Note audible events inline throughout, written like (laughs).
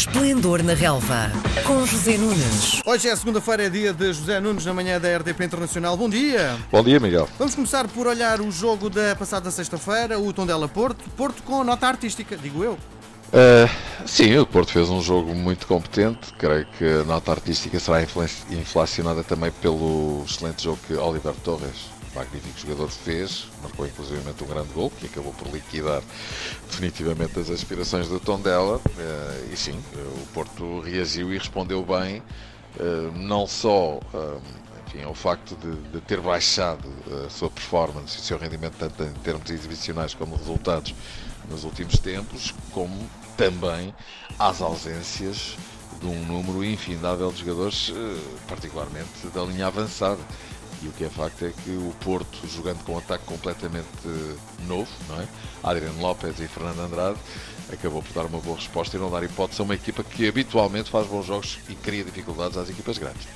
Esplendor na Relva, com José Nunes. Hoje é segunda-feira, é dia de José Nunes na manhã da RDP Internacional. Bom dia! Bom dia, Miguel. Vamos começar por olhar o jogo da passada sexta-feira, o Tondela Porto. Porto com nota artística, digo eu. Uh, sim, o Porto fez um jogo muito competente. Creio que a nota artística será inflacionada também pelo excelente jogo que Oliver Torres magnífico jogador fez, marcou inclusive um grande gol que acabou por liquidar definitivamente as aspirações do Tondela eh, e sim, o Porto reagiu e respondeu bem, eh, não só eh, enfim, ao facto de, de, ter baixado a sua performance e o seu rendimento tanto em termos exibicionais como resultados nos últimos tempos, como também às ausências de um número infindável de jogadores, particularmente da linha avançada. E o que é facto é que o Porto, jogando com um ataque completamente novo, não é? Adriano Lopes e Fernando Andrade, acabou por dar uma boa resposta e não dar hipótese a uma equipa que habitualmente faz bons jogos e cria dificuldades às equipas grandes.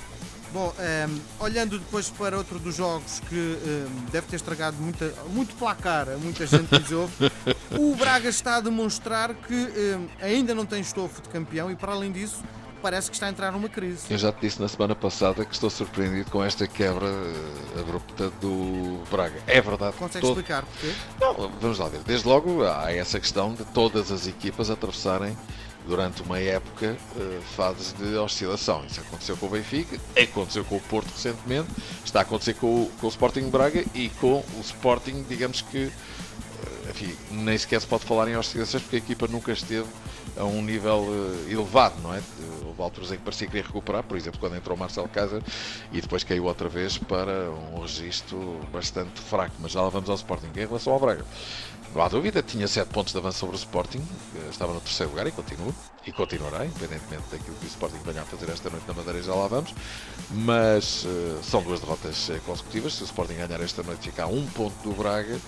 Bom, um, ehm, olhando depois para outro dos jogos que um, ehm, deve ter estragado muita, muito placar a muita gente que diz (laughs) o Braga está a demonstrar que um, ehm, ainda não tem estofo de campeão e, para além disso, parece que está a entrar numa crise. Eu já te disse na semana passada que estou surpreendido com esta quebra uh, abrupta do Braga. É verdade. Consegue todo... explicar porquê? Não, vamos lá ver. Desde logo há essa questão de todas as equipas atravessarem durante uma época uh, fases de oscilação. Isso aconteceu com o Benfica, aconteceu com o Porto recentemente, está a acontecer com o, com o Sporting Braga e com o Sporting, digamos que enfim, nem sequer se pode falar em oscilações porque a equipa nunca esteve a um nível elevado, não é? Houve alturas em que parecia que queria recuperar, por exemplo, quando entrou Marcelo Casa e depois caiu outra vez para um registro bastante fraco. Mas já lá vamos ao Sporting. Em relação ao Braga, não há dúvida, tinha 7 pontos de avanço sobre o Sporting, estava no terceiro lugar e continua, e continuará, independentemente daquilo que o Sporting venha a fazer esta noite na Madeira, já lá vamos. Mas uh, são duas derrotas eh, consecutivas. Se o Sporting ganhar esta noite, fica a um ponto do Braga.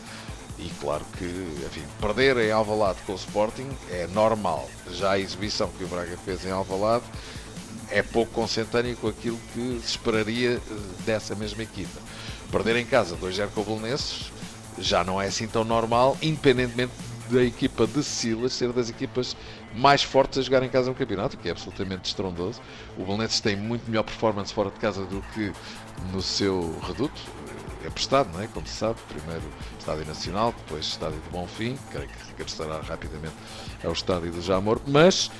E claro que, enfim, perder em Alvalade com o Sporting é normal. Já a exibição que o Braga fez em Alvalade é pouco consentânea com aquilo que se esperaria eh, dessa mesma equipa. Perder em casa 2-0 com o Belenenses já não é assim tão normal, independentemente da equipa de Silas ser das equipas mais fortes a jogar em casa no campeonato, que é absolutamente estrondoso. O Belenenses tem muito melhor performance fora de casa do que no seu reduto emprestado, não é? como se sabe, primeiro Estádio Nacional, depois Estádio do Bonfim, creio que regressará rapidamente ao Estádio do Jamor, mas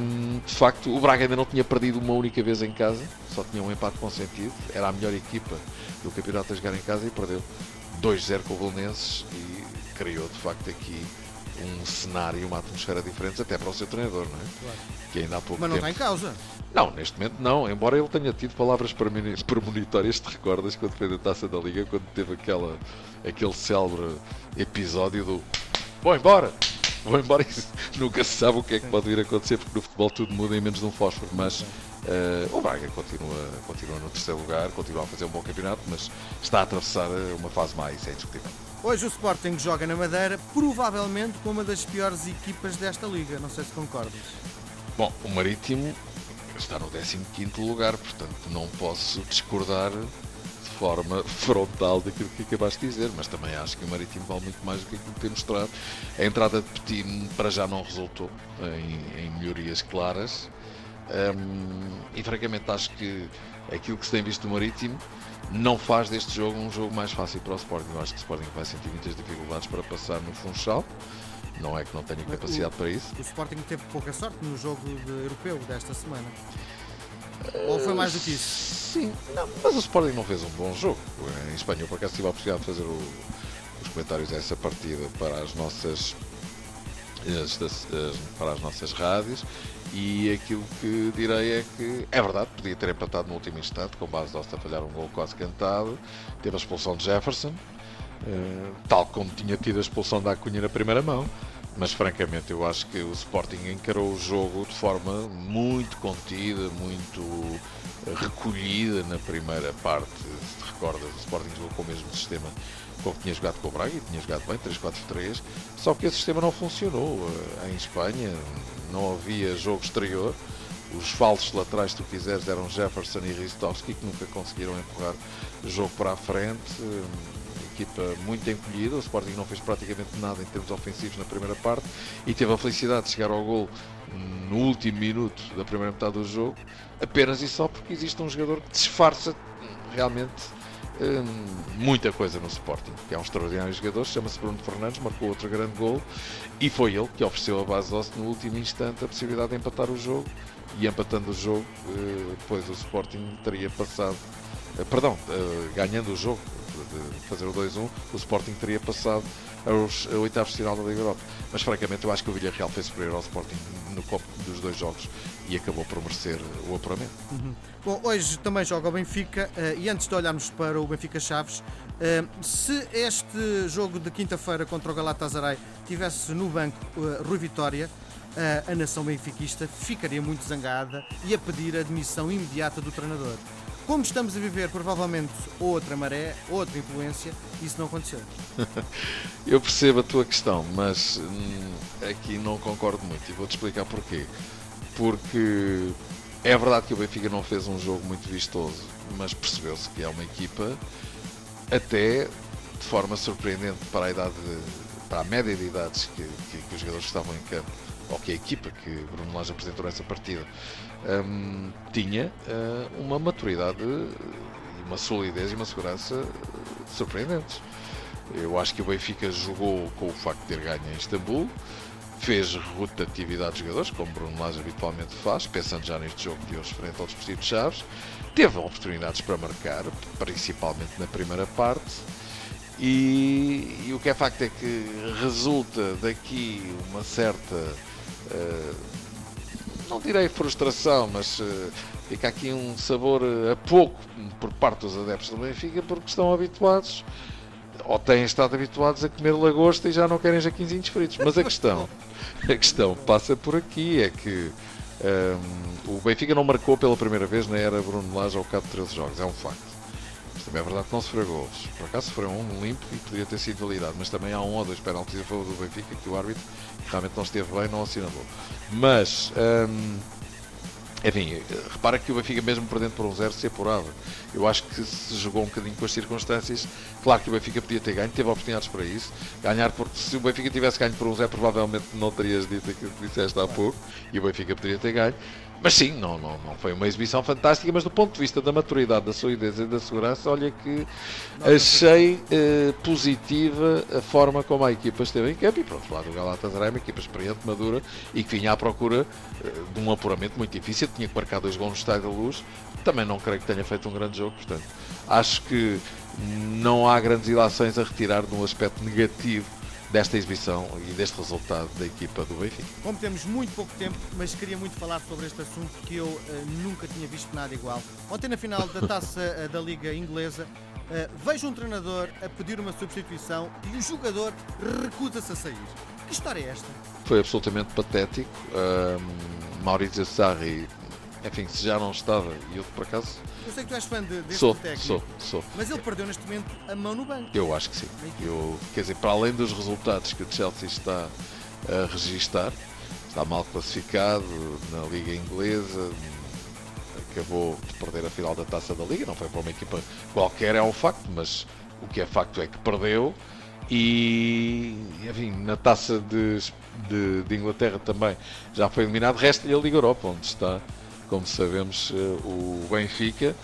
hum, de facto o Braga ainda não tinha perdido uma única vez em casa, só tinha um empate consentido, era a melhor equipa do campeonato a jogar em casa e perdeu 2-0 com o Belenenses e criou de facto aqui um cenário e uma atmosfera diferentes até para o seu treinador, não é? Claro. Que ainda há pouco Mas não tempo... está em causa. Não, neste momento não, embora ele tenha tido palavras premonitórias, (laughs) te recordas quando foi da taça da Liga, quando teve aquela, aquele célebre episódio do vou embora, vou embora (laughs) e nunca se sabe o que é que pode vir a acontecer, porque no futebol tudo muda em menos de um fósforo, mas uh, o Braga continua, continua no terceiro lugar, continua a fazer um bom campeonato, mas está a atravessar uma fase mais, é indiscutível. Hoje o Sporting joga na Madeira, provavelmente com uma das piores equipas desta liga, não sei se concordas. Bom, o Marítimo está no 15 lugar, portanto não posso discordar de forma frontal daquilo que acabaste de dizer, mas também acho que o Marítimo vale muito mais do que aquilo que tem mostrado. A entrada de Petino para já não resultou em, em melhorias claras um, e francamente acho que aquilo que se tem visto do Marítimo não faz deste jogo um jogo mais fácil para o Sporting. Eu acho que o Sporting vai sentir muitas dificuldades para passar no Funchal. Não é que não tenha capacidade o, para isso. O Sporting teve pouca sorte no jogo de europeu desta semana. Ou foi mais do que isso? Sim, não, mas o Sporting não fez um bom jogo. Em Espanha, eu por acaso tive a oportunidade de fazer o, os comentários dessa partida para as nossas para as nossas rádios e aquilo que direi é que é verdade, podia ter empatado no último instante com base de falhar um gol quase cantado, teve a expulsão de Jefferson, eh, tal como tinha tido a expulsão da Acunha na primeira mão, mas francamente eu acho que o Sporting encarou o jogo de forma muito contida, muito recolhida na primeira parte. Se te recordas, o Sporting jogou com o mesmo sistema com que tinha jogado com o Braga e tinha jogado bem, 3-4-3, só que esse sistema não funcionou. Eh, em Espanha não havia jogo exterior. Os falsos laterais, se tu quiseres, eram Jefferson e Ristovski, que nunca conseguiram empurrar o jogo para a frente equipa muito encolhida, o Sporting não fez praticamente nada em termos ofensivos na primeira parte e teve a felicidade de chegar ao gol no último minuto da primeira metade do jogo, apenas e só porque existe um jogador que disfarça realmente muita coisa no Sporting, é um extraordinário jogador, chama-se Bruno Fernandes, marcou outro grande gol e foi ele que ofereceu a base no último instante a possibilidade de empatar o jogo e empatando o jogo, eh, depois o Sporting teria passado, eh, perdão, eh, ganhando o jogo, de fazer o 2-1, o Sporting teria passado aos oitavos de final da Liga Europa. Mas francamente eu acho que o Villarreal foi superior ao Sporting no copo dos dois jogos e acabou por merecer o apuramento. Uhum. Bom, hoje também joga o Benfica uh, e antes de olharmos para o Benfica Chaves, uh, se este jogo de quinta-feira contra o Galatasaray tivesse no banco uh, Rui Vitória, a nação benfiquista ficaria muito zangada e a pedir a admissão imediata do treinador. Como estamos a viver provavelmente outra maré, outra influência, isso não aconteceu. (laughs) Eu percebo a tua questão, mas hum, aqui não concordo muito e vou-te explicar porquê. Porque é verdade que o Benfica não fez um jogo muito vistoso, mas percebeu-se que é uma equipa até de forma surpreendente para a idade, para a média de idades que, que, que os jogadores estavam em campo ou que a equipa que Bruno Lage apresentou nessa partida um, tinha uh, uma maturidade, uma solidez e uma segurança surpreendentes. Eu acho que o Benfica jogou com o facto de ter ganho em Istambul, fez rotatividade de jogadores, como Bruno Lage habitualmente faz, pensando já neste jogo de hoje frente ao Desportivo de Chaves, teve oportunidades para marcar, principalmente na primeira parte, e, e, o que é facto é que resulta daqui uma certa não direi frustração, mas uh, fica aqui um sabor a pouco por parte dos adeptos do Benfica porque estão habituados ou têm estado habituados a comer lagosta e já não querem jaquinzinhos fritos. Mas a questão, (laughs) a questão passa por aqui, é que um, ehm, o Benfica não marcou pela primeira vez na era Bruno Lage ao cabo de 13 jogos, é um facto. Também é verdade que não sofreu gols. Por acaso sofreu um limpo e poderia ter sido validado, mas também há um ou dois penaltis a favor do Benfica que o árbitro realmente não esteve bem, não assinalou. Mas, hum, enfim, repara que o Benfica, mesmo perdendo por um zero, se apurava. Eu acho que se jogou um bocadinho com as circunstâncias. Claro que o Benfica podia ter ganho, teve oportunidades para isso. Ganhar, porque se o Benfica tivesse ganho por um zero, provavelmente não terias dito aquilo que disseste há pouco. E o Benfica poderia ter ganho. Mas sim, não, não, não foi uma exibição fantástica, mas do ponto de vista da maturidade, da solidez e da segurança, olha que achei eh, positiva a forma como a equipa esteve em campo. E pronto, lá do Galatasaray, uma equipa experiente, madura e que vinha à procura eh, de um apuramento muito difícil. Tinha que marcar dois gols no Estádio da Luz. Também não creio que tenha feito um grande jogo, portanto, acho que não há grandes ilações a retirar de um aspecto negativo desta exibição e deste resultado da equipa do Benfica. Como temos muito pouco tempo, mas queria muito falar sobre este assunto que eu uh, nunca tinha visto nada igual. Ontem na final da taça uh, da Liga Inglesa, uh, vejo um treinador a pedir uma substituição e o jogador recusa-se a sair. Que história é esta? Foi absolutamente patético. Uh, Maurizio Sarri, enfim, se já não estava, e eu por acaso eu sei que tu és fã de, deste sou, técnico. Sou, sou. Mas ele perdeu neste momento a mão no banco. Eu acho que sim. Eu, quer dizer, para além dos resultados que o Chelsea está a registar, está mal classificado na Liga Inglesa, acabou de perder a final da taça da Liga, não foi para uma equipa qualquer, é um facto, mas o que é facto é que perdeu. E, enfim, na taça de, de, de Inglaterra também já foi eliminado. Resta-lhe a Liga Europa, onde está como sabemos, eh, o Benfica.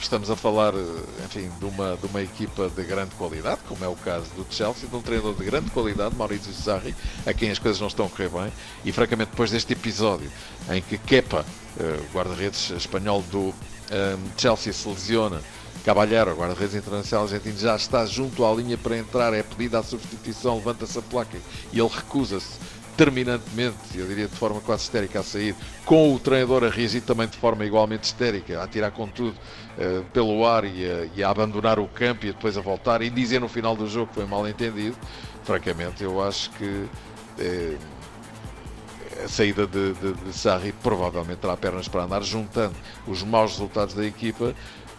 estamos a falar, eh, enfim, de uma, de uma equipa de grande qualidade, como é o caso do Chelsea, de um treinador de grande qualidade, Maurício Sarri, a quem as coisas não estão a correr bem, e francamente depois deste episódio em que Kepa, eh, guarda-redes espanhol do Chelsea, se lesiona, Caballero, guarda-redes internacional argentino, já está junto à linha para entrar, é pedida a substituição, levanta-se a placa e ele recusa-se terminantemente, eu diria de forma quase histérica a sair, com o treinador a reagir também de forma igualmente histérica, a tirar com tudo uh, pelo ar e a, e a, abandonar o campo e depois a voltar e dizer no final do jogo que foi mal entendido, francamente eu acho que uh, a saída de, de, de Sarri provavelmente terá pernas para andar, juntando os maus resultados da equipa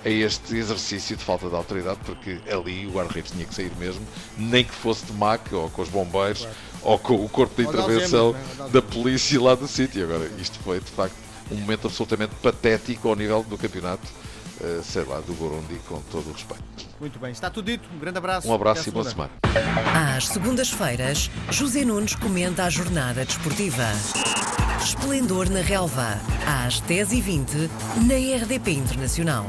a este exercício de falta de autoridade, porque ali o guarda-redes tinha que sair mesmo, nem que fosse de MAC ou com os bombeiros claro. ou com o corpo de intervenção né? da polícia lá do sítio. Agora, isto foi de facto um momento absolutamente patético ao nível do campeonato eh, sei lá, do Burundi, com todo o respeito. Muito bem, está tudo dito. Um grande abraço. Um abraço e boa semana. Às segundas-feiras, José Nunes comenta a jornada desportiva. Esplendor na Relva, às 10h20, na RDP Internacional.